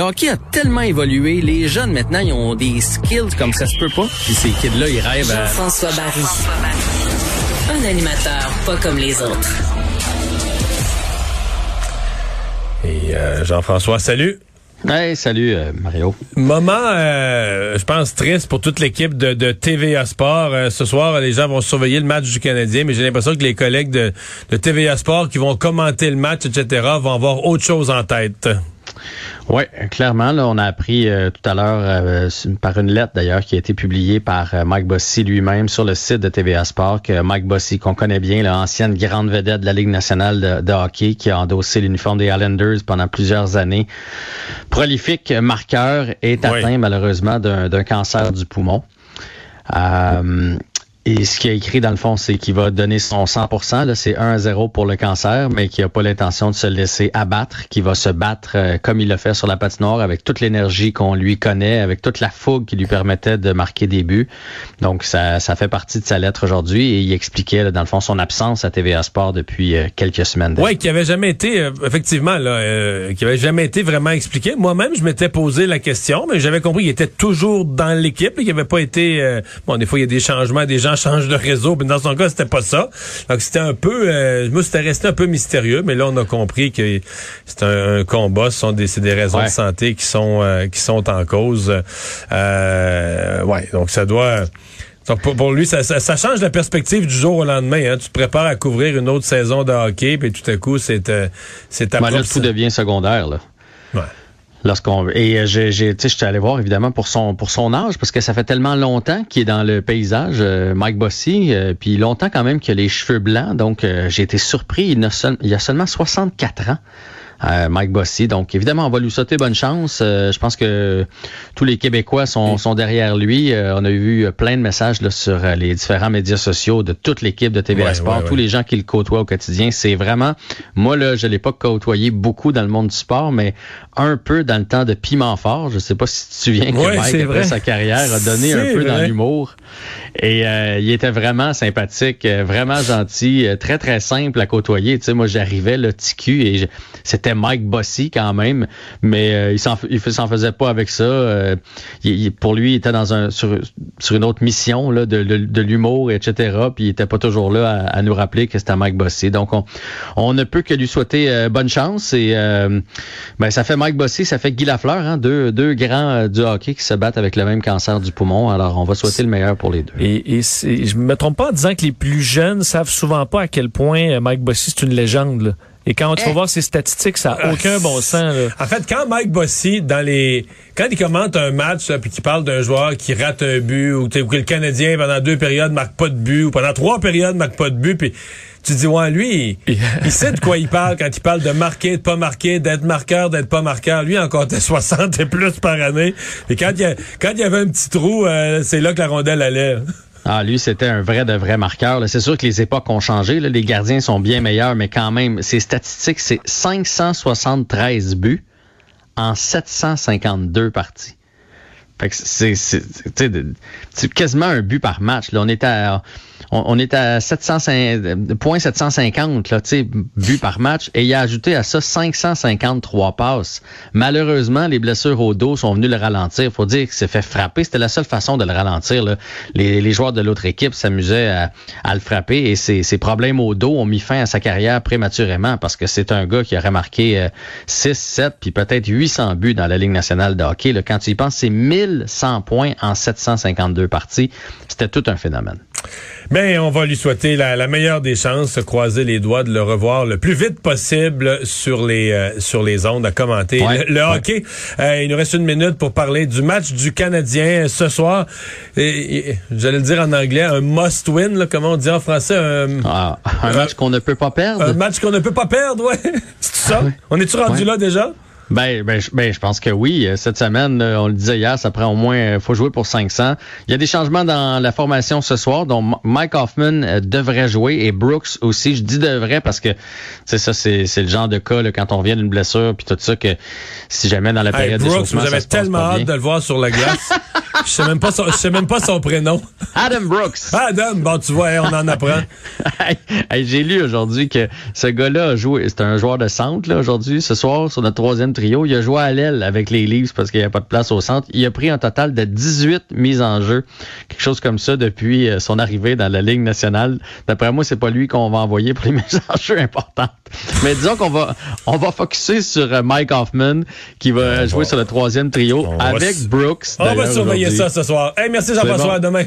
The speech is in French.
Le hockey a tellement évolué, les jeunes maintenant, ils ont des skills comme ça se peut pas. Puis ces kids-là, ils rêvent à... Jean-François Barry. Un animateur pas comme les autres. Et euh, Jean-François, salut. Hey, salut euh, Mario. Moment, euh, je pense, triste pour toute l'équipe de, de TVA Sport. Euh, ce soir, les gens vont surveiller le match du Canadien, mais j'ai l'impression que les collègues de, de TVA Sport qui vont commenter le match, etc., vont avoir autre chose en tête. Oui, clairement. Là, on a appris euh, tout à l'heure euh, par une lettre d'ailleurs qui a été publiée par euh, Mike Bossy lui-même sur le site de TVA Sport que Mike Bossy, qu'on connaît bien, l'ancienne grande vedette de la Ligue nationale de, de, hockey, qui a endossé l'uniforme des Islanders pendant plusieurs années, prolifique marqueur, est atteint malheureusement d'un cancer du poumon. Et ce qu'il a écrit, dans le fond, c'est qu'il va donner son 100 là, c'est 1 à 0 pour le cancer, mais qu'il n'a pas l'intention de se laisser abattre, qu'il va se battre euh, comme il l'a fait sur la patinoire, avec toute l'énergie qu'on lui connaît, avec toute la fougue qui lui permettait de marquer des buts. Donc, ça, ça fait partie de sa lettre aujourd'hui et il expliquait, dans le fond, son absence à TVA Sport depuis euh, quelques semaines. Oui, qui avait jamais été, euh, effectivement, là, qui avait jamais été vraiment expliqué. Moi-même, je m'étais posé la question, mais j'avais compris qu'il était toujours dans l'équipe, qu'il n'avait pas été... bon, des fois, il y a des changements, des gens change de réseau. Mais dans son cas, c'était pas ça. Donc c'était un peu, euh, moi c'était resté un peu mystérieux, mais là on a compris que c'est un, combat, ce sont des, des raisons de santé qui sont euh, qui sont en cause. Euh, ouais, donc ça doit. Donc pour, lui, ça, ça, change la perspective du jour au lendemain. Hein. Tu te prépares à couvrir une autre saison de hockey, puis tout à coup, c'est euh, c'est ta ben, là, tout devient secondaire. Là. Ouais. Lorsqu'on et euh, j'ai sais j'étais allé voir évidemment pour son pour son âge parce que ça fait tellement longtemps qu'il est dans le paysage euh, Mike Bossy euh, puis longtemps quand même qu'il a les cheveux blancs. Donc j'ai été surpris. Il, a il a seulement 64 ans. Mike Bossy. Donc, évidemment, on va lui sauter bonne chance. Euh, je pense que tous les Québécois sont, sont derrière lui. Euh, on a eu plein de messages là, sur euh, les différents médias sociaux de toute l'équipe de TVA Sport, tous les gens qui le côtoient au quotidien. C'est vraiment, moi, là, je l'ai pas côtoyé beaucoup dans le monde du sport, mais un peu dans le temps de Piment Fort. Je sais pas si tu te souviens que Mike, après sa carrière, a donné un peu dans l'humour. Et il était vraiment sympathique, vraiment gentil, très, très simple à côtoyer. Tu sais, moi, j'arrivais, le TQ, et c'était Mike Bossy quand même, mais euh, il s'en faisait pas avec ça. Euh, pour lui, il était dans un sur, une autre mission là, de, de, l'humour, etc. Puis il était pas toujours là à, nous rappeler que c'était Mike Bossy. Donc on, ne peut que lui souhaiter euh, bonne chance. Et ben, ça fait Mike Bossy, ça fait Guy Lafleur, hein, deux, deux grands du hockey qui se battent avec le même cancer du poumon. Alors on va souhaiter le meilleur pour les deux. Et, et je me trompe pas en disant que les plus jeunes savent souvent pas à quel point Mike Bossy c'est une légende. Là. Et quand tu vas voir ces statistiques, ça n'a aucun bon sens. En fait, quand Mike Bossy, dans les, quand il commente un match, puis qu'il parle d'un joueur qui rate un but, ou, que le Canadien pendant deux périodes marque pas de but, ou pendant trois périodes marque pas de but, puis tu dis ouais, lui, il, sait de quoi il parle quand il parle de marquer, de pas marquer, d'être marqueur, d'être pas marqueur. Lui, en comptait 60 et plus par année. Et quand il y, quand il y avait un petit trou, euh, c'est là que la rondelle allait. Ah, lui, c'était un vrai de vrai marqueur. C'est sûr que les époques ont changé. Les gardiens sont bien meilleurs, mais quand même, ses statistiques, c'est 573 buts en 752 parties. c'est quasiment un but par match. Là, on était à, on, est à 750 là, buts par match et il a ajouté à ça 553 passes. Malheureusement, les blessures au dos sont venues le ralentir. Faut dire qu'il s'est fait frapper. C'était la seule façon de le ralentir. Les, les joueurs de l'autre équipe s'amusaient à, le frapper et ses, problèmes au dos ont mis fin à sa carrière prématurément parce que c'est un gars qui aurait marqué 6, euh, 7 puis peut-être 800 buts dans la Ligue nationale de hockey. Là. Quand tu y penses, c'est 1100 points en 752 parties. C'était tout un phénomène. Mais on va lui souhaiter la, meilleure des chances, croiser les doigts de le revoir le plus vite possible sur les euh, sur les ondes à commenter le, hockey. Euh, il nous reste une minute pour parler du match du Canadien ce soir. J'allais le dire en anglais, un must win, là, comment on dit en français, un, ah, match qu'on ne peut pas perdre? Un match qu'on ne peut pas perdre, ouais. C'est ça? On est-tu rendu là déjà? Ben, ben, ben, je pense que oui. Euh, cette semaine, euh, on le disait hier, ça prend au moins, euh, faut jouer pour 500. Il y a des changements dans la formation ce soir, dont Mike Hoffman devrait jouer et Brooks aussi. Je dis devrait parce que, c'est ça, c'est, le genre de cas là, quand on vient d'une blessure puis tout ça que si jamais dans la période hey, Brooks, vous avez tellement hâte de le voir sur la glace. Je sais même pas son, je sais même pas son prénom. Adam Brooks. Adam, bon, tu vois, on en apprend. Hey, hey, J'ai lu aujourd'hui que ce gars-là a joué, c'est un joueur de centre là, aujourd'hui, ce soir, sur notre troisième trio. Il a joué à l'aile avec les Leafs parce qu'il n'y a pas de place au centre. Il a pris un total de 18 mises en jeu, quelque chose comme ça depuis euh, son arrivée dans la Ligue nationale. D'après moi, c'est pas lui qu'on va envoyer pour les mises en jeu importantes. Mais disons qu'on va on va focuser sur euh, Mike Hoffman qui va jouer sur le troisième trio avec Brooks. On va surveiller ça ce soir. Hey, merci Jean-François, bon. à demain.